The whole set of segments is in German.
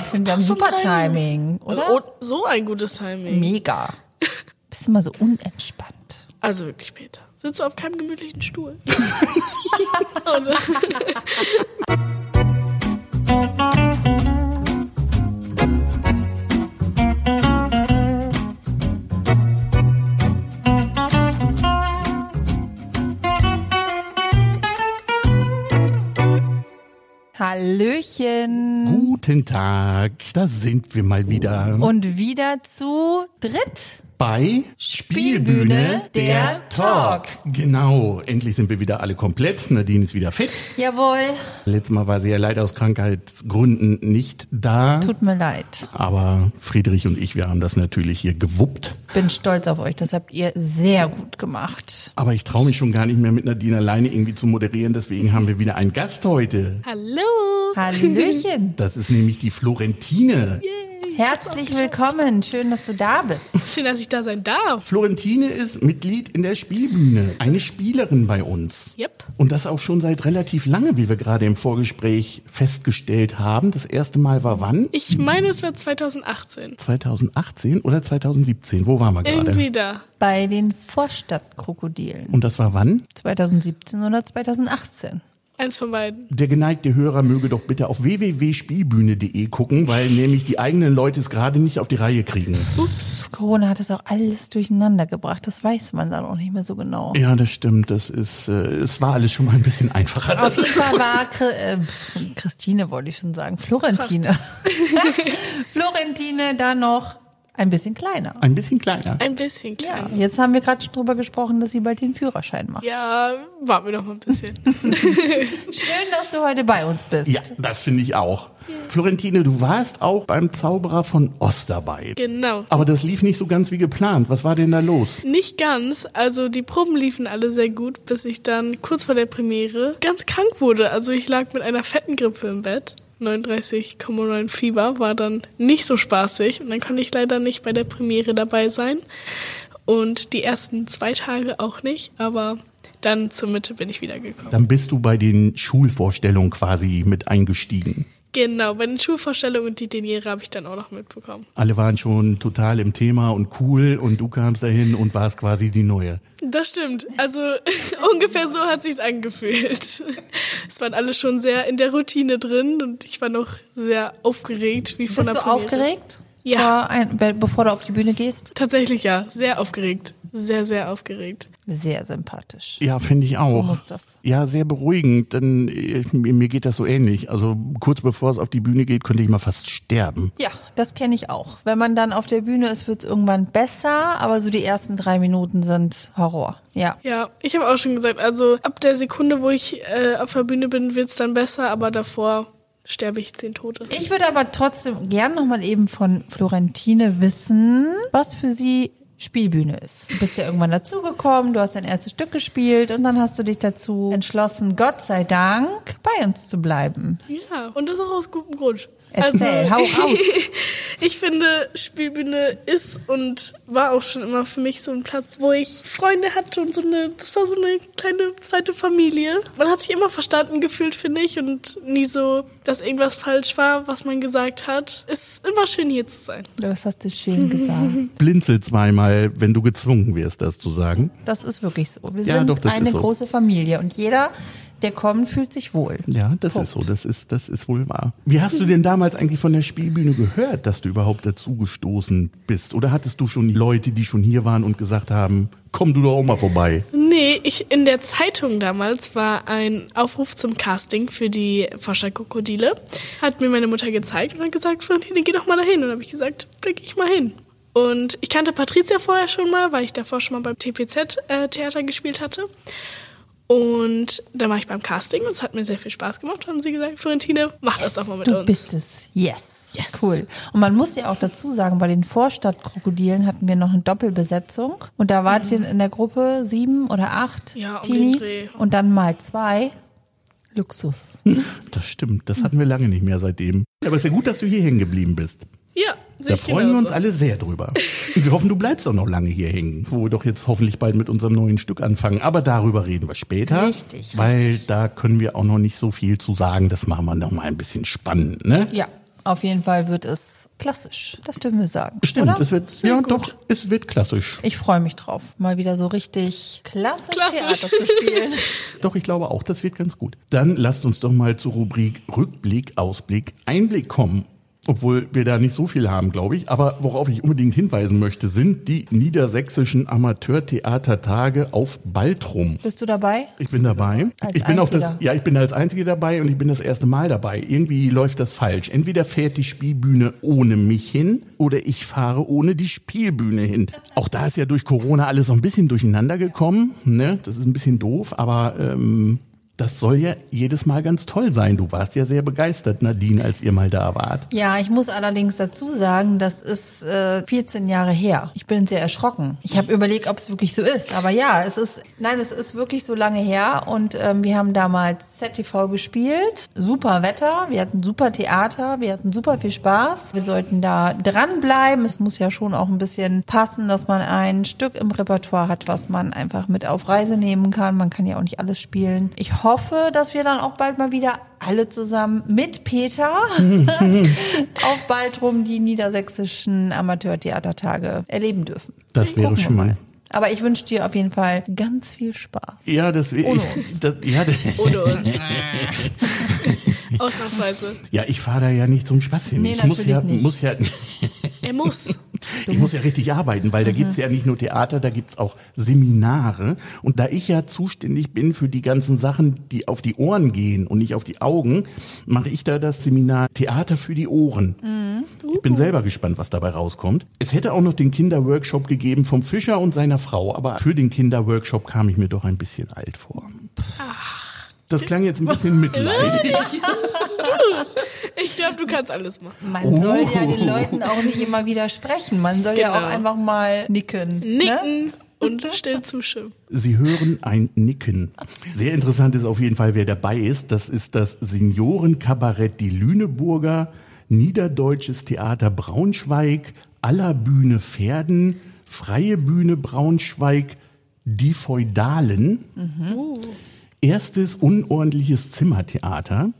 ich finde, wir haben super Timing, oder? Oh, so ein gutes Timing. Mega. Bist immer so unentspannt. Also wirklich, Peter. Sitzt du auf keinem gemütlichen Stuhl? Hallöchen. Guten Tag, da sind wir mal wieder Und wieder zu dritt. Bei Spielbühne, der Talk. Genau, endlich sind wir wieder alle komplett. Nadine ist wieder fit. Jawohl. Letztes Mal war sie ja leider aus Krankheitsgründen nicht da. Tut mir leid. Aber Friedrich und ich, wir haben das natürlich hier gewuppt. Bin stolz auf euch. Das habt ihr sehr gut gemacht. Aber ich traue mich schon gar nicht mehr mit Nadine alleine irgendwie zu moderieren. Deswegen haben wir wieder einen Gast heute. Hallo. Hallöchen. Das ist nämlich die Florentine. Herzlich willkommen. Schön, dass du da bist. Schön, dass ich da sein darf. Florentine ist Mitglied in der Spielbühne, eine Spielerin bei uns. Yep. Und das auch schon seit relativ lange, wie wir gerade im Vorgespräch festgestellt haben. Das erste Mal war wann? Ich meine, es war 2018. 2018 oder 2017? Wo waren wir gerade? Irgendwie da. Bei den Vorstadtkrokodilen. Und das war wann? 2017 oder 2018. Eins von beiden. Der geneigte Hörer möge doch bitte auf www.spielbühne.de gucken, weil nämlich die eigenen Leute es gerade nicht auf die Reihe kriegen. Ups. Corona hat das auch alles durcheinander gebracht. Das weiß man dann auch nicht mehr so genau. Ja, das stimmt. Das ist, äh, es war alles schon mal ein bisschen einfacher. Auf jeden Fall war Chri- äh, Christine, wollte ich schon sagen, Florentine. Florentine da noch ein bisschen kleiner. Ein bisschen kleiner. Ein bisschen klein. Jetzt haben wir gerade schon drüber gesprochen, dass sie bald den Führerschein macht. Ja, warten wir noch mal ein bisschen. Schön, dass du heute bei uns bist. Ja, das finde ich auch. Florentine, du warst auch beim Zauberer von Ost dabei. genau. Aber das lief nicht so ganz wie geplant. Was war denn da los? Nicht ganz. Also die Proben liefen alle sehr gut, bis ich dann kurz vor der Premiere ganz krank wurde. Also ich lag mit einer fetten Grippe im Bett. 39,9 Fieber war dann nicht so spaßig und dann konnte ich leider nicht bei der Premiere dabei sein. Und die ersten zwei Tage auch nicht, aber dann zur Mitte bin ich wiedergekommen. Dann bist du bei den Schulvorstellungen quasi mit eingestiegen. Genau, bei den Schulvorstellungen und die Deniere habe ich dann auch noch mitbekommen. Alle waren schon total im Thema und cool und du kamst dahin und warst quasi die Neue. Das stimmt. Also ungefähr so hat sich's angefühlt. Es waren alle schon sehr in der Routine drin und ich war noch sehr aufgeregt, wie von Bist der du Premiere. aufgeregt? Ja. Vor ein, be- bevor du auf die Bühne gehst? Tatsächlich ja, sehr aufgeregt. Sehr, sehr aufgeregt. Sehr sympathisch. Ja, finde ich auch. muss das. Ja, sehr beruhigend, denn äh, mir, mir geht das so ähnlich. Also kurz bevor es auf die Bühne geht, könnte ich mal fast sterben. Ja, das kenne ich auch. Wenn man dann auf der Bühne ist, wird's irgendwann besser, aber so die ersten drei Minuten sind Horror. Ja. Ja, ich habe auch schon gesagt, also ab der Sekunde, wo ich äh, auf der Bühne bin, wird's dann besser, aber davor sterbe ich zehn Tote. Ich würde aber trotzdem gern nochmal eben von Florentine wissen, was für sie Spielbühne ist. Du bist ja irgendwann dazugekommen, du hast dein erstes Stück gespielt und dann hast du dich dazu entschlossen, Gott sei Dank, bei uns zu bleiben. Ja, und das auch aus gutem Grund. Erzähl, hau raus. Ich finde, Spielbühne ist und war auch schon immer für mich so ein Platz, wo ich Freunde hatte und so eine, das war so eine kleine zweite Familie. Man hat sich immer verstanden gefühlt, finde ich, und nie so, dass irgendwas falsch war, was man gesagt hat. Es ist immer schön hier zu sein. Das hast du schön gesagt. Blinzel zweimal, wenn du gezwungen wirst, das zu sagen. Das ist wirklich so. Wir Ja, sind doch, das eine so. große Familie und jeder, der kommt, fühlt sich wohl. Ja, das Punkt. ist so, das ist, das ist wohl wahr. Wie hast du denn damals eigentlich von der Spielbühne gehört, dass du überhaupt dazugestoßen bist? Oder hattest du schon Leute, die schon hier waren und gesagt haben, komm du doch auch mal vorbei? Nee, ich in der Zeitung damals war ein Aufruf zum Casting für die Vorstadtkrokodile. Hat mir meine Mutter gezeigt und hat gesagt, Florentine, geh doch mal dahin. Und dann habe ich gesagt, da geh ich mal hin. Und ich kannte Patricia vorher schon mal, weil ich davor schon mal beim TPZ-Theater gespielt hatte. Und dann war ich beim Casting und es hat mir sehr viel Spaß gemacht. Haben sie gesagt, Florentine, mach das doch mal mit du uns. bist es. Yes. Yes. Cool. Und man muss ja auch dazu sagen, bei den Vorstadtkrokodilen hatten wir noch eine Doppelbesetzung. Und da wart ihr in der Gruppe sieben oder acht Ja, um Teenies. Und dann mal zwei. Luxus. Das stimmt, das hatten wir lange nicht mehr seitdem. Aber es ist ja gut, dass du hier hängen geblieben bist. Ja, Da freuen wir uns genauso. alle sehr drüber. Und wir hoffen, du bleibst auch noch lange hier hängen, wo wir doch jetzt hoffentlich bald mit unserem neuen Stück anfangen. Aber darüber reden wir später. Richtig, Weil richtig. da können wir auch noch nicht so viel zu sagen. Das machen wir noch mal ein bisschen spannend, ne? Ja. Auf jeden Fall wird es klassisch. Das dürfen wir sagen. Stimmt, oder? es wird, ja gut. doch, es wird klassisch. Ich freue mich drauf, mal wieder so richtig klassisch, Klassisch. Theater zu spielen. Doch, ich glaube auch, das wird ganz gut. Dann lasst uns doch mal zur Rubrik Rückblick, Ausblick, Einblick kommen. Obwohl wir da nicht so viel haben, glaube ich. Aber worauf ich unbedingt hinweisen möchte, sind die niedersächsischen Amateurtheatertage auf Baltrum. Bist du dabei? Ich bin dabei. Als ich bin auch das, ja, ich bin als Einzige dabei und ich bin das erste Mal dabei. Irgendwie läuft das falsch. Entweder fährt die Spielbühne ohne mich hin oder ich fahre ohne die Spielbühne hin. Auch da ist ja durch Corona alles so ein bisschen durcheinander gekommen. Ne? Das ist ein bisschen doof, aber ähm, das soll ja jedes Mal ganz toll sein. Du warst ja sehr begeistert, Nadine, als ihr mal da wart. Ja, ich muss allerdings dazu sagen, das ist äh, 14 Jahre her. Ich bin sehr erschrocken. Ich habe überlegt, ob es wirklich so ist. Aber ja, es ist, nein, es ist wirklich so lange her. Und ähm, wir haben damals ZTV gespielt. Super Wetter, wir hatten super Theater, wir hatten super viel Spaß. Wir sollten da dranbleiben. Es muss ja schon auch ein bisschen passen, dass man ein Stück im Repertoire hat, was man einfach mit auf Reise nehmen kann. Man kann ja auch nicht alles spielen. Ich hoffe, dass wir dann auch bald mal wieder alle zusammen mit Peter auf Baltrum die niedersächsischen Amateurtheatertage erleben dürfen. Das wäre Gucken wir schön. mal. Aber ich wünsche dir auf jeden Fall ganz viel Spaß. Ja, das wäre Ohne ich. uns. Das, ja, das, Ohne uns. Ausnahmsweise. ja, ich fahre da ja nicht zum Spaß hin. Nee, ich muss ja, natürlich nicht. muss ja, Er muss. Ich muss ja richtig arbeiten, weil da gibt's ja nicht nur Theater, da gibt's auch Seminare. Und da ich ja zuständig bin für die ganzen Sachen, die auf die Ohren gehen und nicht auf die Augen, mache ich da das Seminar Theater für die Ohren. Ich bin selber gespannt, was dabei rauskommt. Es hätte auch noch den Kinderworkshop gegeben vom Fischer und seiner Frau, aber für den Kinderworkshop kam ich mir doch ein bisschen alt vor. Das klang jetzt ein bisschen mitleidig. Ich glaube, du kannst alles machen. Man soll ja den Leuten auch nicht immer widersprechen. Man soll ja Genau. auch einfach mal nicken. Ne? Nicken und still zustimmen. Sie hören ein Nicken. Sehr interessant ist auf jeden Fall, wer dabei ist. Das ist das Seniorenkabarett Die Lüneburger, Niederdeutsches Theater Braunschweig, Aller Bühne Pferden, Freie Bühne Braunschweig, Die Feudalen, Erstes unordentliches Zimmertheater,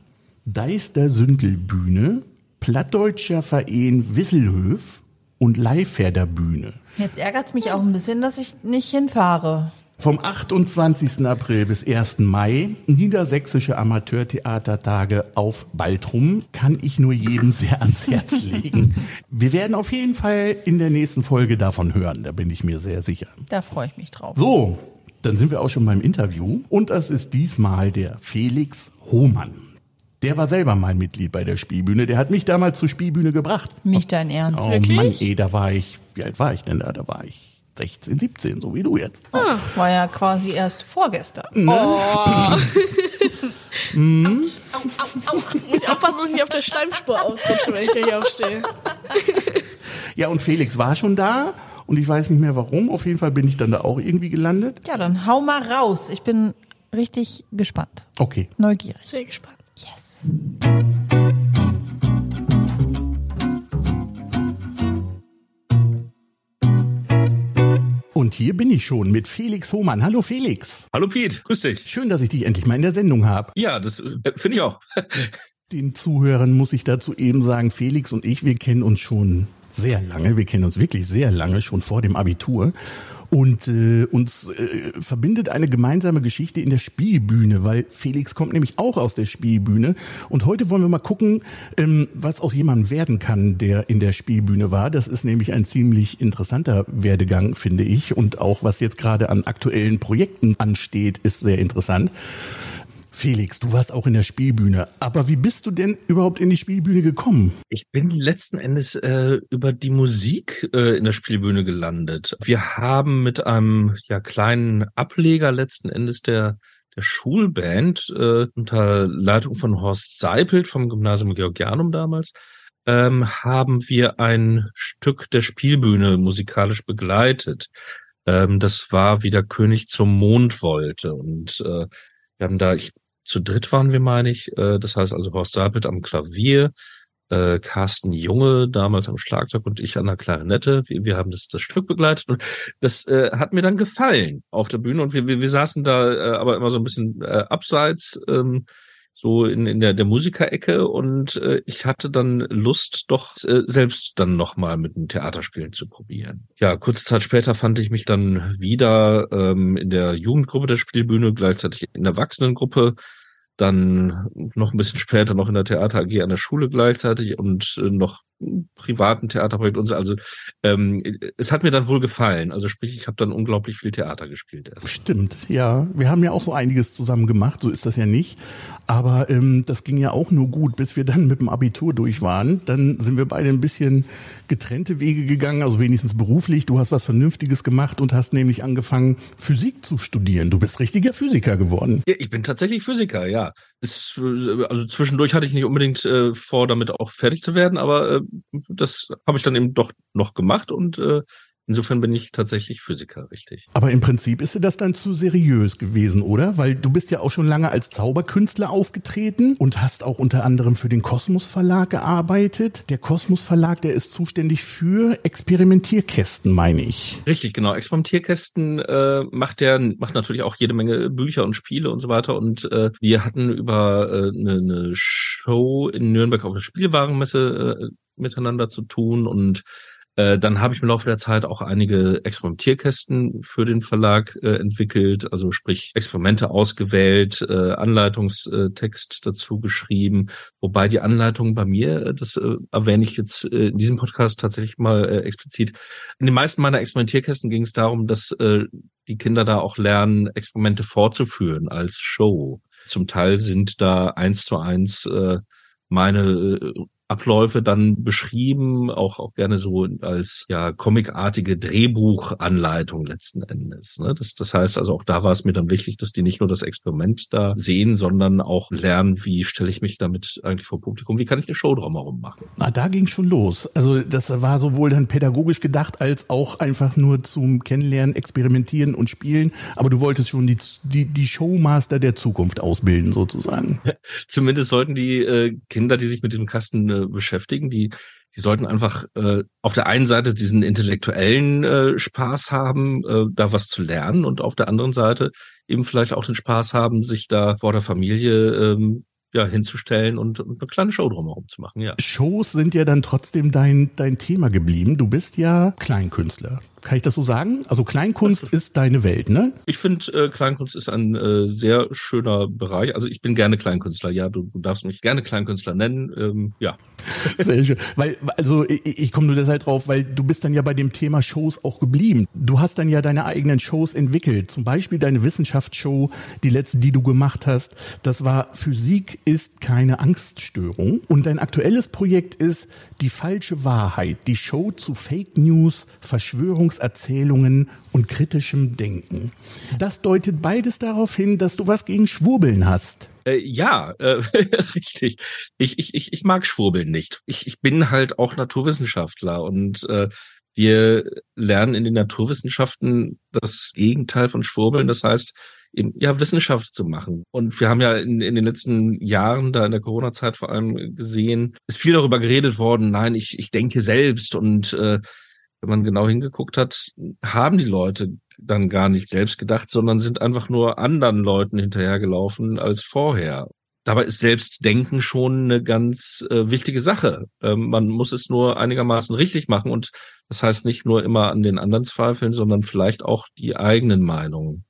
Deister Sündelbühne, Plattdeutscher Verein Wisselhöf und Leihpferder Bühne. Jetzt ärgert's mich auch ein bisschen, dass ich nicht hinfahre. Vom 28. April bis 1. Mai, Niedersächsische Amateurtheatertage auf Baltrum, kann ich nur jedem sehr ans Herz legen. Wir werden auf jeden Fall in der nächsten Folge davon hören, da bin ich mir sehr sicher. Da freue ich mich drauf. So, dann sind wir auch schon beim Interview und das ist diesmal der Felix Hohmann. Der war selber mal Mitglied bei der Spielbühne, der hat mich damals zur Spielbühne gebracht. Nicht dein Ernst. Oh Wirklich? Mann, ey, da war ich, wie alt war ich denn da? Da war ich 16, 17, so wie du jetzt. War ja quasi erst vorgestern. Muss ich aufpassen, dass ich nicht auf der Schleimspur ausrutsche, wenn ich gleich aufstehe. Ja, und Felix war schon da und ich weiß nicht mehr warum. Auf jeden Fall bin ich dann da auch irgendwie gelandet. Ja, dann hau mal raus. Ich bin richtig gespannt. Okay. Neugierig. Sehr gespannt. Yes. Und hier bin ich schon mit Felix Hohmann. Hallo Felix. Hallo Piet, grüß dich. Schön, dass ich dich endlich mal in der Sendung habe. Ja, das äh, finde ich auch. Den Zuhörern muss ich dazu eben sagen, Felix und ich, wir kennen uns schon sehr lange. Wir kennen uns wirklich sehr lange, schon vor dem Abitur. Und äh, uns äh, verbindet eine gemeinsame Geschichte in der Spielbühne, weil Felix kommt nämlich auch aus der Spielbühne. Und heute wollen wir mal gucken, ähm, was aus jemandem werden kann, der in der Spielbühne war. Das ist nämlich ein ziemlich interessanter Werdegang, finde ich. Und auch was jetzt gerade an aktuellen Projekten ansteht, ist sehr interessant. Felix, du warst auch in der Spielbühne. Aber wie bist du denn überhaupt in die Spielbühne gekommen? Ich bin letzten Endes äh, über die Musik äh, in der Spielbühne gelandet. Wir haben mit einem ja kleinen Ableger letzten Endes der der Schulband äh, unter Leitung von Horst Seipelt vom Gymnasium Georgianum damals ähm, haben wir ein Stück der Spielbühne musikalisch begleitet. Ähm, das war wie der König zum Mond wollte und äh, wir haben da, ich, zu dritt waren wir, meine ich. Äh, das heißt also Horst Seipelt am Klavier, äh, Carsten Junge damals am Schlagzeug und ich an der Klarinette. Wir, wir haben das, das Stück begleitet und das äh, hat mir dann gefallen auf der Bühne und wir, wir, wir saßen da äh, aber immer so ein bisschen äh, abseits, ähm, so in, in der, der Musikerecke und äh, ich hatte dann Lust, doch äh, selbst dann nochmal mit dem Theaterspielen zu probieren. Ja, kurze Zeit später fand ich mich dann wieder ähm, in der Jugendgruppe der Spielbühne, gleichzeitig in der Erwachsenengruppe dann noch ein bisschen später noch in der Theater AG an der Schule gleichzeitig und äh, noch privaten Theaterprojekt und so. Also ähm, es hat mir dann wohl gefallen. Also sprich, ich habe dann unglaublich viel Theater gespielt. Erst. Stimmt, ja. Wir haben ja auch so einiges zusammen gemacht, so ist das ja nicht. Aber ähm, das ging ja auch nur gut, bis wir dann mit dem Abitur durch waren. Dann sind wir beide ein bisschen getrennte Wege gegangen, also wenigstens beruflich. Du hast was Vernünftiges gemacht und hast nämlich angefangen, Physik zu studieren. Du bist richtiger Physiker geworden. Ja, ich bin tatsächlich Physiker, ja. Es, also zwischendurch hatte ich nicht unbedingt äh, vor, damit auch fertig zu werden, aber äh, das habe ich dann eben doch noch gemacht und äh, Insofern bin ich tatsächlich Physiker, richtig. Aber im Prinzip ist dir das dann zu seriös gewesen, oder? Weil du bist ja auch schon lange als Zauberkünstler aufgetreten und hast auch unter anderem für den Kosmos Verlag gearbeitet. Der Kosmos Verlag, der ist zuständig für Experimentierkästen, meine ich. Richtig, genau. Experimentierkästen äh, macht der macht natürlich auch jede Menge Bücher und Spiele und so weiter. Und äh, wir hatten über äh, eine, eine Show in Nürnberg auf der Spielwarenmesse äh, miteinander zu tun und äh, dann habe ich im Laufe der Zeit auch einige Experimentierkästen für den Verlag äh, entwickelt, also sprich Experimente ausgewählt, äh, Anleitungstext dazu geschrieben, wobei die Anleitung bei mir, äh, das äh, erwähne ich jetzt äh, in diesem Podcast tatsächlich mal äh, explizit. In den meisten meiner Experimentierkästen ging es darum, dass äh, die Kinder da auch lernen, Experimente fortzuführen als Show. Zum Teil sind da eins zu eins äh, meine äh, Abläufe dann beschrieben, auch, auch gerne so als ja comicartige Drehbuchanleitung letzten Endes. Ne? Das, das heißt also auch da war es mir dann wichtig, dass die nicht nur das Experiment da sehen, sondern auch lernen, wie stelle ich mich damit eigentlich vor Publikum, wie kann ich eine Show drumherum machen. Na, da ging schon los. Also das war sowohl dann pädagogisch gedacht als auch einfach nur zum Kennenlernen, Experimentieren und Spielen. Aber du wolltest schon die, die, die Showmaster der Zukunft ausbilden sozusagen. Zumindest sollten die äh, Kinder, die sich mit diesem Kasten äh, beschäftigen. Die, die sollten einfach äh, auf der einen Seite diesen intellektuellen äh, Spaß haben, äh, da was zu lernen und auf der anderen Seite eben vielleicht auch den Spaß haben, sich da vor der Familie ähm, ja, hinzustellen und, und eine kleine Show drumherum zu machen, ja. Shows sind ja dann trotzdem dein, dein Thema geblieben. Du bist ja Kleinkünstler. Kann ich das so sagen? Also Kleinkunst ist, ist deine Welt, ne? Ich finde, äh, Kleinkunst ist ein äh, sehr schöner Bereich. Also ich bin gerne Kleinkünstler, ja. Du, du darfst mich gerne Kleinkünstler nennen, ähm, ja. Sehr schön. Weil, also ich, ich komme nur deshalb drauf, weil du bist dann ja bei dem Thema Shows auch geblieben. Du hast dann ja deine eigenen Shows entwickelt. Zum Beispiel deine Wissenschaftsshow, die letzte, die du gemacht hast. Das war Physik ist keine Angststörung. Und dein aktuelles Projekt ist die falsche Wahrheit. Die Show zu Fake News, Verschwörung Verschwörungserzählungen und kritischem Denken. Das deutet beides darauf hin, dass du was gegen Schwurbeln hast. Äh, ja, äh, richtig. Ich, ich, ich, ich mag Schwurbeln nicht. Ich, ich bin halt auch Naturwissenschaftler und äh, wir lernen in den Naturwissenschaften das Gegenteil von Schwurbeln. Das heißt, eben, ja, Wissenschaft zu machen. Und wir haben ja in, in den letzten Jahren, da in der Corona-Zeit vor allem gesehen, ist viel darüber geredet worden, nein, ich, ich denke selbst und äh, wenn man genau hingeguckt hat, haben die Leute dann gar nicht selbst gedacht, sondern sind einfach nur anderen Leuten hinterhergelaufen als vorher. Dabei ist Selbstdenken schon eine ganz äh, wichtige Sache. Ähm, man muss es nur einigermaßen richtig machen und das heißt nicht nur immer an den anderen zweifeln, sondern vielleicht auch die eigenen Meinungen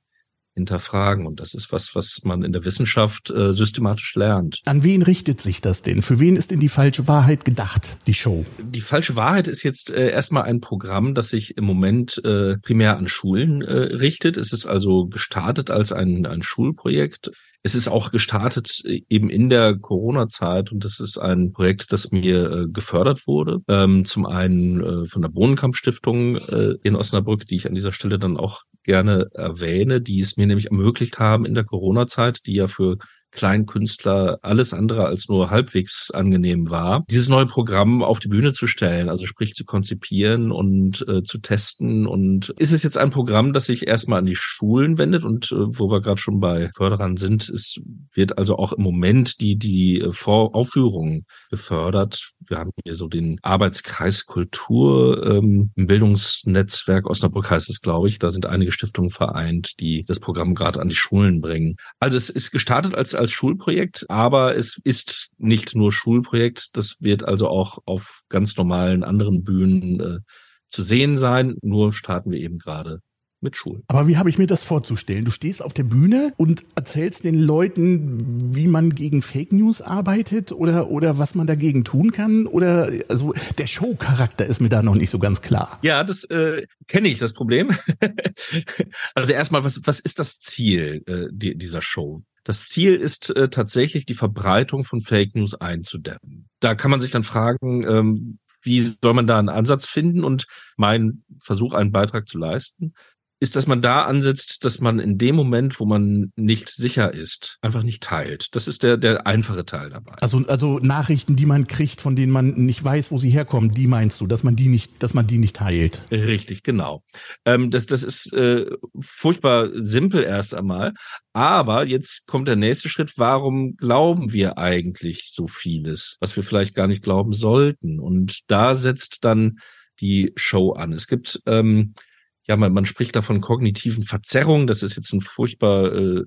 hinterfragen. Und das ist was, was man in der Wissenschaft äh, systematisch lernt. An wen richtet sich das denn? Für wen ist denn die falsche Wahrheit gedacht, die Show? Die falsche Wahrheit ist jetzt äh, erstmal ein Programm, das sich im Moment äh, primär an Schulen äh, richtet. Es ist also gestartet als ein, ein Schulprojekt. Es ist auch gestartet äh, eben in der Corona-Zeit und das ist ein Projekt, das mir äh, gefördert wurde. Ähm, zum einen äh, von der Bohnenkamp-Stiftung in Osnabrück, die ich an dieser Stelle dann auch gerne erwähne, die es mir nämlich ermöglicht haben in der Corona-Zeit, die ja für Kleinkünstler alles andere als nur halbwegs angenehm war, dieses neue Programm auf die Bühne zu stellen, also sprich zu konzipieren und äh, zu testen. Und ist es jetzt ein Programm, das sich erstmal an die Schulen wendet und äh, wo wir gerade schon bei Förderern sind, es wird also auch im Moment die, die Voraufführungen gefördert. Wir haben hier so den Arbeitskreis Kultur ähm, im Bildungsnetzwerk Osnabrück heißt es, glaube ich. Da sind einige Stiftungen vereint, die das Programm gerade an die Schulen bringen. Also es ist gestartet als als Schulprojekt, aber es ist nicht nur Schulprojekt. Das wird also auch auf ganz normalen anderen Bühnen äh, zu sehen sein. Nur starten wir eben gerade mit Schulen. Aber wie habe ich mir das vorzustellen? Du stehst auf der Bühne und erzählst den Leuten, wie man gegen Fake News arbeitet oder, oder was man dagegen tun kann? Oder also der Show-Charakter ist mir da noch nicht so ganz klar. Ja, das äh, kenne ich, das Problem. also erstmal, was, was ist das Ziel äh, die, dieser Show? Das Ziel ist äh, tatsächlich die Verbreitung von Fake News einzudämmen. Da kann man sich dann fragen, ähm, wie soll man da einen Ansatz finden und mein Versuch, einen Beitrag zu leisten, ist, dass man da ansetzt, dass man in dem Moment, wo man nicht sicher ist, einfach nicht teilt. Das ist der, der einfache Teil dabei. Also, also Nachrichten, die man kriegt, von denen man nicht weiß, wo sie herkommen, die meinst du, dass man die nicht, dass man die nicht teilt? Richtig, genau. Ähm, das, das ist äh, furchtbar simpel erst einmal. Aber jetzt kommt der nächste Schritt. Warum glauben wir eigentlich so vieles, was wir vielleicht gar nicht glauben sollten? Und da setzt dann die Show an. Es gibt ähm, ja, man, man spricht da von kognitiven Verzerrungen. Das ist jetzt ein furchtbar äh,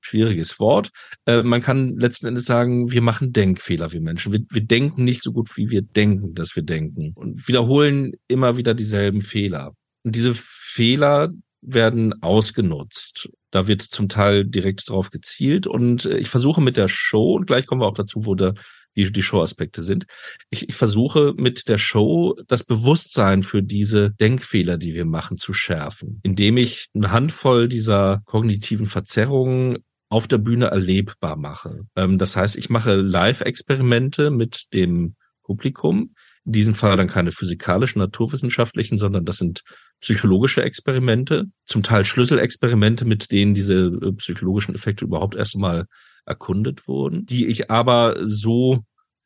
schwieriges Wort. Äh, man kann letzten Endes sagen, wir machen Denkfehler, wie Menschen. Wir, wir denken nicht so gut, wie wir denken, dass wir denken und wiederholen immer wieder dieselben Fehler. Und diese Fehler werden ausgenutzt. Da wird zum Teil direkt drauf gezielt und äh, ich versuche mit der Show, und gleich kommen wir auch dazu, wo der die, die Show-Aspekte sind. Ich, ich versuche mit der Show das Bewusstsein für diese Denkfehler, die wir machen, zu schärfen, indem ich eine Handvoll dieser kognitiven Verzerrungen auf der Bühne erlebbar mache. Ähm, das heißt, ich mache Live-Experimente mit dem Publikum. In diesem Fall dann keine physikalischen, naturwissenschaftlichen, sondern das sind psychologische Experimente, zum Teil Schlüsselexperimente, mit denen diese äh, psychologischen Effekte überhaupt erstmal erkundet wurden, die ich aber so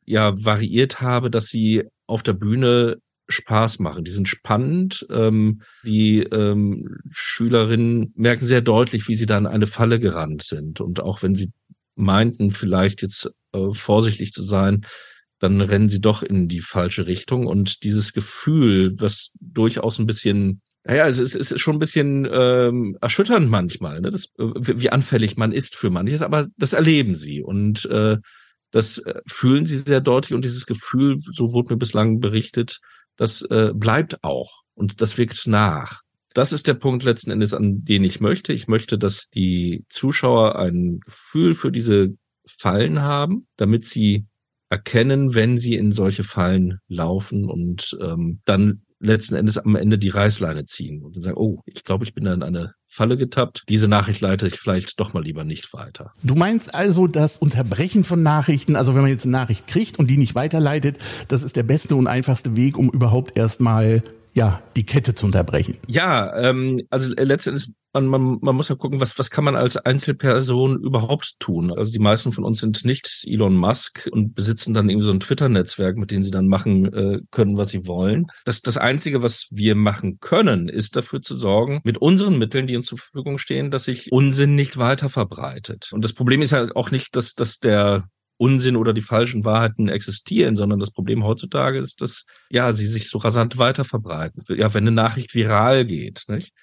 ja variiert habe, dass sie auf der Bühne Spaß machen. Die sind spannend. Ähm, die ähm, Schülerinnen merken sehr deutlich, wie sie dann eine Falle gerannt sind. Und auch wenn sie meinten, vielleicht jetzt äh, vorsichtig zu sein, dann rennen sie doch in die falsche Richtung. Und dieses Gefühl, was durchaus ein bisschen naja, also es ist schon ein bisschen ähm, erschütternd manchmal, ne? das, wie anfällig man ist für manches, aber das erleben sie und äh, das äh, fühlen sie sehr deutlich und dieses Gefühl, so wurde mir bislang berichtet, das äh, bleibt auch und das wirkt nach. Das ist der Punkt letzten Endes, an den ich möchte. Ich möchte, dass die Zuschauer ein Gefühl für diese Fallen haben, damit sie erkennen, wenn sie in solche Fallen laufen und ähm, dann letzten Endes am Ende die Reißleine ziehen und dann sagen, oh, ich glaube, ich bin da in eine Falle getappt. Diese Nachricht leite ich vielleicht doch mal lieber nicht weiter. Du meinst also, das Unterbrechen von Nachrichten, also wenn man jetzt eine Nachricht kriegt und die nicht weiterleitet, das ist der beste und einfachste Weg, um überhaupt erstmal ja, die Kette zu unterbrechen. Ja, ähm, also letztendlich, man, man, man muss ja gucken, was, was kann man als Einzelperson überhaupt tun. Also die meisten von uns sind nicht Elon Musk und besitzen dann irgendwie so ein Twitter-Netzwerk, mit dem sie dann machen äh, können, was sie wollen. Das, das Einzige, was wir machen können, ist dafür zu sorgen, mit unseren Mitteln, die uns zur Verfügung stehen, dass sich Unsinn nicht weiter verbreitet. Und das Problem ist halt auch nicht, dass, dass der Unsinn oder die falschen Wahrheiten existieren, sondern das Problem heutzutage ist, dass ja sie sich so rasant weiter verbreiten. Ja, wenn eine Nachricht viral geht, nicht?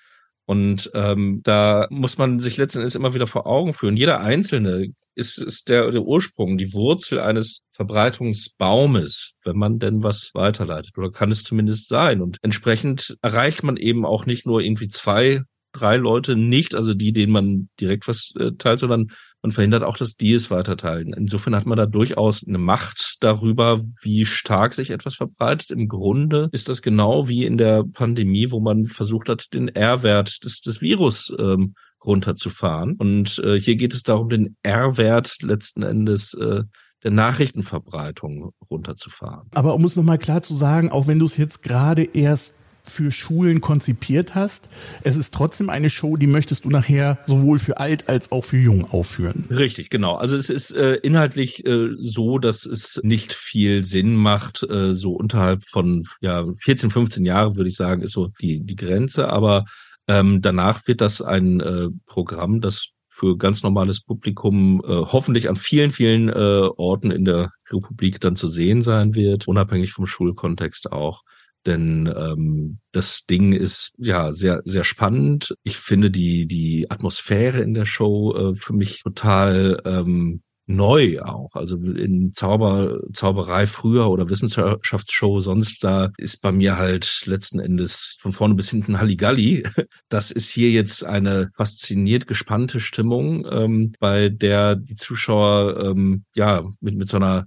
Und ähm, da muss man sich letzten Endes immer wieder vor Augen führen. Jeder Einzelne ist, ist der, der Ursprung, die Wurzel eines Verbreitungsbaumes, wenn man denn was weiterleitet. Oder kann es zumindest sein. Und entsprechend erreicht man eben auch nicht nur irgendwie zwei, drei Leute nicht, also die, denen man direkt was äh, teilt, sondern und verhindert auch, dass die es weiterteilen. Insofern hat man da durchaus eine Macht darüber, wie stark sich etwas verbreitet. Im Grunde ist das genau wie in der Pandemie, wo man versucht hat, den R-Wert des, des Virus ähm, runterzufahren. Und äh, hier geht es darum, den R-Wert letzten Endes äh, der Nachrichtenverbreitung runterzufahren. Aber um es nochmal klar zu sagen, auch wenn du es jetzt gerade erst für Schulen konzipiert hast. Es ist trotzdem eine Show, die möchtest du nachher sowohl für alt als auch für jung aufführen. Richtig, genau. Also es ist äh, inhaltlich äh, so, dass es nicht viel Sinn macht, äh, so unterhalb von ja 14, 15 Jahre würde ich sagen, ist so die die Grenze. Aber ähm, danach wird das ein äh, Programm, das für ganz normales Publikum äh, hoffentlich an vielen, vielen äh, Orten in der Republik dann zu sehen sein wird, unabhängig vom Schulkontext auch Denn ähm, das Ding ist ja sehr, sehr spannend. Ich finde die, die Atmosphäre in der Show äh, für mich total ähm, neu auch. Also in Zauber, Zauberei früher oder Wissenschaftsshow sonst, da ist bei mir halt letzten Endes von vorne bis hinten Halligalli. Das ist hier jetzt eine fasziniert gespannte Stimmung, ähm, bei der die Zuschauer ähm, ja mit, mit so einer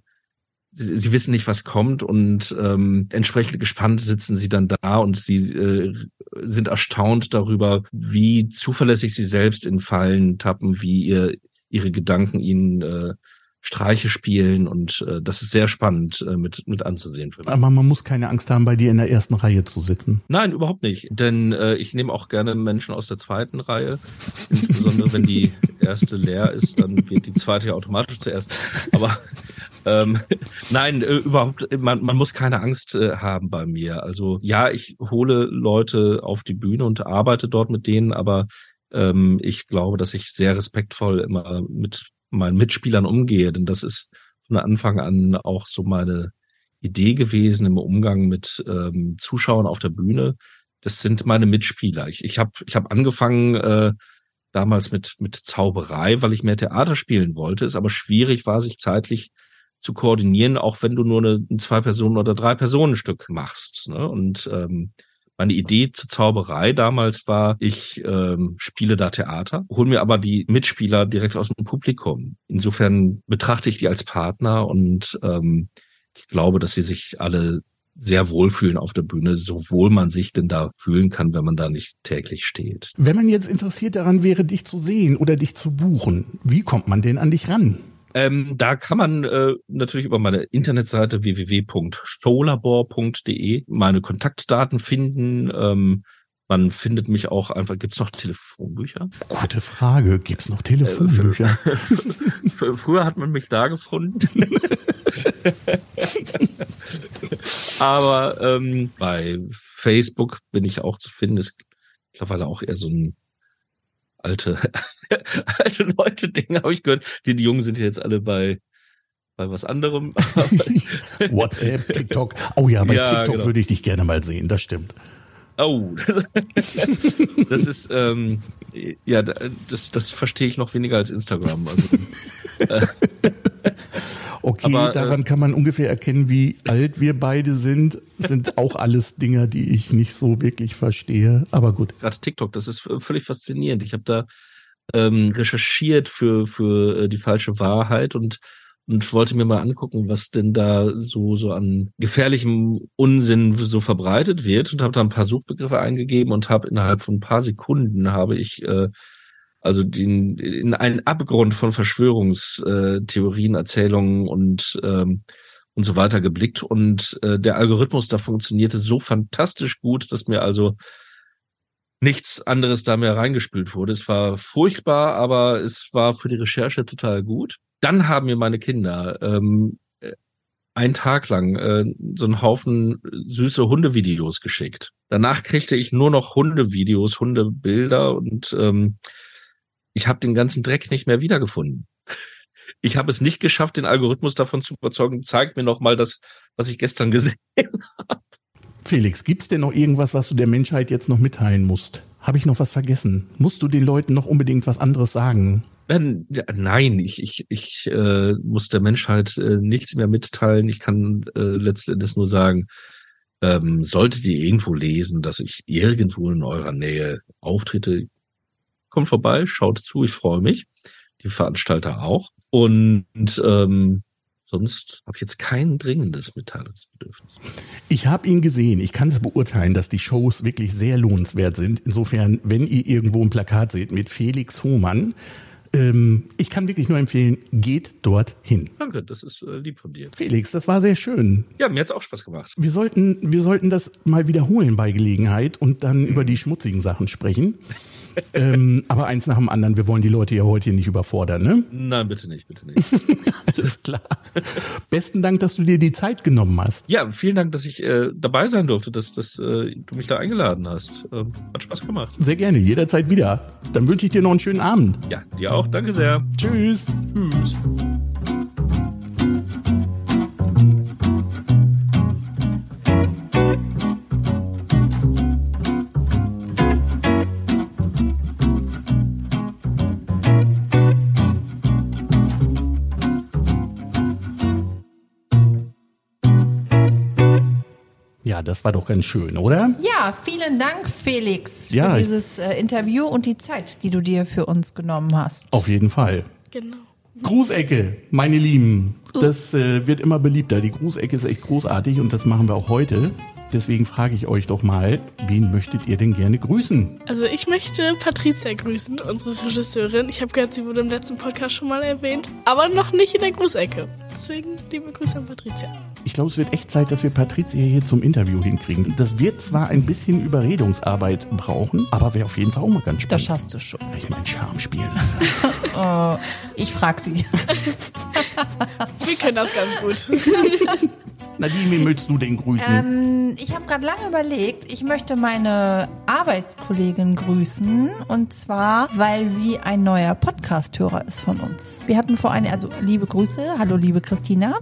sie wissen nicht, was kommt und ähm, entsprechend gespannt sitzen sie dann da und sie äh, sind erstaunt darüber, wie zuverlässig sie selbst in Fallen tappen, wie ihr ihre Gedanken ihnen äh, Streiche spielen und äh, das ist sehr spannend äh, mit, mit anzusehen. Für mich. Aber man muss keine Angst haben, bei dir in der ersten Reihe zu sitzen. Nein, überhaupt nicht. Denn äh, ich nehme auch gerne Menschen aus der zweiten Reihe. Insbesondere wenn die erste leer ist, dann wird die zweite ja automatisch zuerst. Aber ähm, nein, äh, überhaupt, man, man muss keine Angst äh, haben bei mir. Also ja, ich hole Leute auf die Bühne und arbeite dort mit denen, aber ähm, ich glaube, dass ich sehr respektvoll immer mit meinen Mitspielern umgehe, denn das ist von Anfang an auch so meine Idee gewesen im Umgang mit ähm, Zuschauern auf der Bühne. Das sind meine Mitspieler. Ich, ich habe ich hab angefangen äh, damals mit, mit Zauberei, weil ich mehr Theater spielen wollte, es aber schwierig war, sich zeitlich zu koordinieren, auch wenn du nur eine, ein Zwei-Personen- oder Drei-Personen-Stück machst. Ne? Und ähm, meine Idee zur Zauberei damals war, ich ähm, spiele da Theater, hole mir aber die Mitspieler direkt aus dem Publikum. Insofern betrachte ich die als Partner und ähm, ich glaube, dass sie sich alle sehr wohlfühlen auf der Bühne, sowohl man sich denn da fühlen kann, wenn man da nicht täglich steht. Wenn man jetzt interessiert daran wäre, dich zu sehen oder dich zu buchen, wie kommt man denn an dich ran? Ähm, da kann man äh, natürlich über meine Internetseite www.showlabor.de meine Kontaktdaten finden. Ähm, man findet mich auch einfach. Gibt's noch Telefonbücher? Gute Frage. Gibt's noch Telefonbücher? Äh, früher hat man mich da gefunden. Aber ähm, bei Facebook bin ich auch zu finden. Ist mittlerweile auch eher so ein alte, alte Leute Ding habe ich gehört. Die, die Jungen sind jetzt alle bei bei was anderem. WhatsApp, TikTok. Oh ja, bei ja, TikTok genau. würde ich dich gerne mal sehen, das stimmt. Oh, das ist ähm, ja, das das verstehe ich noch weniger als Instagram. Also, äh, Okay, Aber, äh, daran äh, kann man ungefähr erkennen, wie alt wir beide sind. Sind auch alles Dinge, die ich nicht so wirklich verstehe. Aber gut. Gerade TikTok, das ist völlig faszinierend. Ich habe da ähm, recherchiert für für äh, die falsche Wahrheit und und wollte mir mal angucken, was denn da so so an gefährlichem Unsinn so verbreitet wird und habe da ein paar Suchbegriffe eingegeben und habe innerhalb von ein paar Sekunden habe ich äh, also den, in einen Abgrund von Verschwörungstheorien, Erzählungen und ähm, und so weiter geblickt und äh, der Algorithmus da funktionierte so fantastisch gut, dass mir also nichts anderes da mehr reingespült wurde. Es war furchtbar, aber es war für die Recherche total gut. Dann haben mir meine Kinder ähm, äh, einen Tag lang äh, so einen Haufen süße Hundevideos geschickt. Danach kriegte ich nur noch Hundevideos, Hundebilder und ähm, ich habe den ganzen Dreck nicht mehr wiedergefunden. Ich habe es nicht geschafft, den Algorithmus davon zu überzeugen, zeigt mir noch mal das, was ich gestern gesehen habe. Felix, gibt's denn noch irgendwas, was du der Menschheit jetzt noch mitteilen musst? Habe ich noch was vergessen? Musst du den Leuten noch unbedingt was anderes sagen? Nein, ich, ich, ich äh, muss der Menschheit äh, nichts mehr mitteilen. Ich kann äh, letztendlich nur sagen, ähm, solltet ihr irgendwo lesen, dass ich irgendwo in eurer Nähe auftrete, kommt vorbei, schaut zu, ich freue mich. Die Veranstalter auch. Und ähm, sonst habe ich jetzt kein dringendes Mitteilungsbedürfnis. Ich habe ihn gesehen. Ich kann es beurteilen, dass die Shows wirklich sehr lohnenswert sind. Insofern, wenn ihr irgendwo ein Plakat seht mit Felix Hohmann, ähm, ich kann wirklich nur empfehlen, geht dort hin. Danke, das ist äh, lieb von dir. Felix, das war sehr schön. Ja, mir hat's auch Spaß gemacht. Wir sollten, wir sollten das mal wiederholen bei Gelegenheit und dann mhm. über die schmutzigen Sachen sprechen ähm, aber eins nach dem anderen, wir wollen die Leute ja heute hier nicht überfordern, ne? Nein, bitte nicht, bitte nicht. Alles klar. Besten Dank, dass du dir die Zeit genommen hast. Ja, vielen Dank, dass ich äh, dabei sein durfte, dass, dass äh, du mich da eingeladen hast. Ähm, hat Spaß gemacht. Sehr gerne, jederzeit wieder. Dann wünsche ich dir noch einen schönen Abend. Ja, dir auch. Danke sehr. Tschüss. Tschüss. Das war doch ganz schön, oder? Ja, vielen Dank, Felix, Ja, für dieses äh, Interview und die Zeit, die du dir für uns genommen hast. Auf jeden Fall. Genau. Grußecke, meine Lieben. Das äh, wird immer beliebter. Die Grußecke ist echt großartig und das machen wir auch heute. Deswegen frage ich euch doch mal, wen möchtet ihr denn gerne grüßen? Also ich möchte Patricia grüßen, unsere Regisseurin. Ich habe gehört, sie wurde im letzten Podcast schon mal erwähnt, aber noch nicht in der Grußecke. Deswegen liebe Grüße an Patricia. Ich glaube, es wird echt Zeit, dass wir Patricia hier zum Interview hinkriegen. Das wird zwar ein bisschen Überredungsarbeit brauchen, aber wäre auf jeden Fall auch mal ganz Das spannend. schaffst du schon. Ich meinen Charme spielen lasse. Ich frag sie. Wir können das ganz gut. Nadine, wen möchtest du denn grüßen? Ähm, ich habe gerade lange überlegt, ich möchte meine Arbeitskollegin grüßen und zwar, weil sie ein neuer Podcast-Hörer ist von uns. Wir hatten vor einiger, also liebe Grüße, hallo liebe Christina.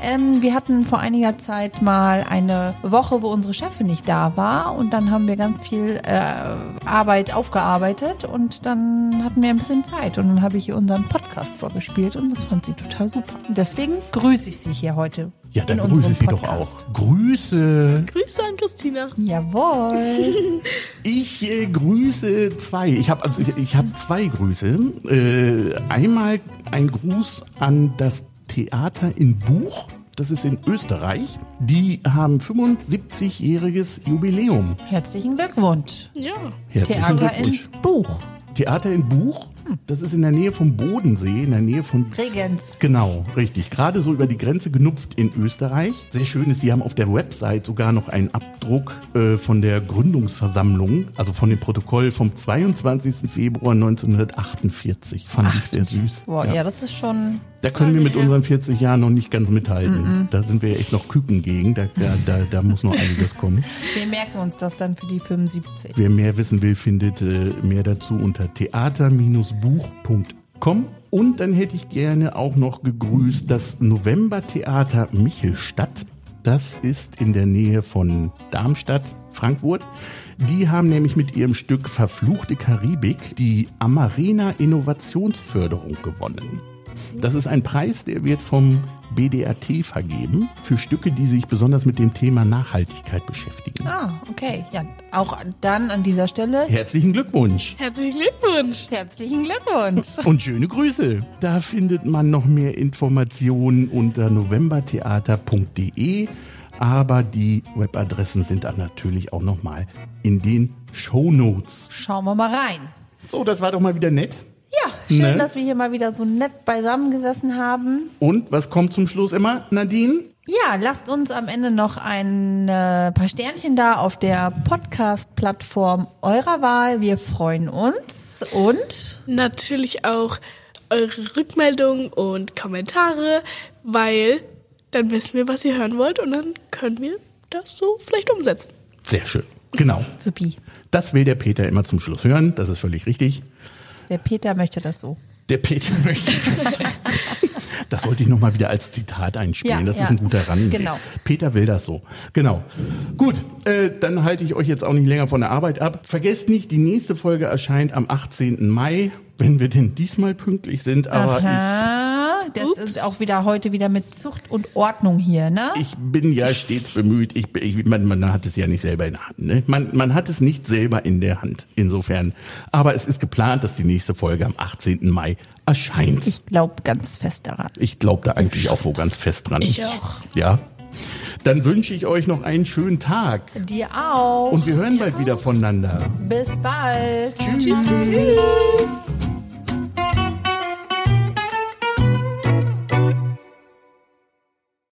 Ähm, wir hatten vor einiger Zeit mal eine Woche, wo unsere Chefin nicht da war und dann haben wir ganz viel äh, Arbeit aufgearbeitet und dann hatten wir ein bisschen Zeit und dann habe ich ihr unseren Podcast vorgespielt und das fand sie total super. Deswegen grüße ich sie hier heute. Ja, dann in grüße unserem sie doch auch. Grüße. Grüße an Christina. Jawohl. Ich äh, grüße zwei. Ich habe also ich, ich habe zwei Grüße. Äh, einmal ein Gruß an das Theater in Buch. Das ist in Österreich. Die haben 75-jähriges Jubiläum. Herzlichen Glückwunsch. Ja. Herzlichen Theater in Glückwunsch. Buch. Theater in Buch. Das ist in der Nähe vom Bodensee, in der Nähe von Regens. Genau, richtig. Gerade so über die Grenze genupft in Österreich. Sehr schön ist, sie haben auf der Website sogar noch einen Abdruck äh, von der Gründungsversammlung, also von dem Protokoll vom 22. Februar 1948. Fand ich sehr süß. Boah, ja. das ist schon. Da können wir mit unseren 40 Jahren noch nicht ganz mithalten. Da sind wir echt noch Küken gegen. Da, da, da, da muss noch einiges kommen. Wir merken uns das dann für die 75. Wer mehr wissen will, findet äh, mehr dazu unter theater-buch.com. Und dann hätte ich gerne auch noch gegrüßt das Novembertheater Michelstadt. Das ist in der Nähe von Darmstadt, Frankfurt. Die haben nämlich mit ihrem Stück Verfluchte Karibik die Amarena Innovationsförderung gewonnen. Das ist ein Preis, der wird vom BDRT vergeben für Stücke, die sich besonders mit dem Thema Nachhaltigkeit beschäftigen. Ah, okay. Ja, auch dann an dieser Stelle Herzlichen Glückwunsch! Herzlichen Glückwunsch. herzlichen Glückwunsch. Und schöne Grüße. Da findet man noch mehr Informationen unter novembertheater.de. Aber die Webadressen sind dann natürlich auch nochmal in den Shownotes. Schauen wir mal rein. So, das war doch mal wieder nett. Ja, schön, Ne? dass wir hier mal wieder so nett beisammengesessen haben. Und was kommt zum Schluss immer, Nadine? Ja, lasst uns am Ende noch ein äh, paar Sternchen da auf der Podcast-Plattform eurer Wahl. Wir freuen uns und Natürlich auch eure Rückmeldungen und Kommentare, weil dann wissen wir, was ihr hören wollt und dann können wir das so vielleicht umsetzen. Sehr schön. Genau. supi. Das will der Peter immer zum Schluss hören. Das ist völlig richtig. Der Peter möchte das so. Der Peter möchte das. Das wollte ich nochmal wieder als Zitat einspielen. Ja, das ja. ist ein guter Rand. Genau. Peter will das so. Genau. Gut, äh, dann halte ich euch jetzt auch nicht länger von der Arbeit ab. Vergesst nicht, die nächste Folge erscheint am 18. Mai, wenn wir denn diesmal pünktlich sind. Aber Aha, das Ups. ist auch wieder heute wieder mit Zucht und Ordnung hier, ne? ich, bin ja stets bemüht. Ich, ich, man, man hat es ja nicht selber in der Hand. Ne? Man, man hat es nicht selber in der Hand. Insofern. Aber es ist geplant, dass die nächste Folge am 18. Mai erscheint. Ich glaube ganz fest daran. Ich glaube da eigentlich auch wo ganz fest dran. Ich auch. Ja. Dann wünsche ich euch noch einen schönen Tag. Dir auch. Und wir hören bald wieder voneinander. Bis bald. Tschüss. Tschüss.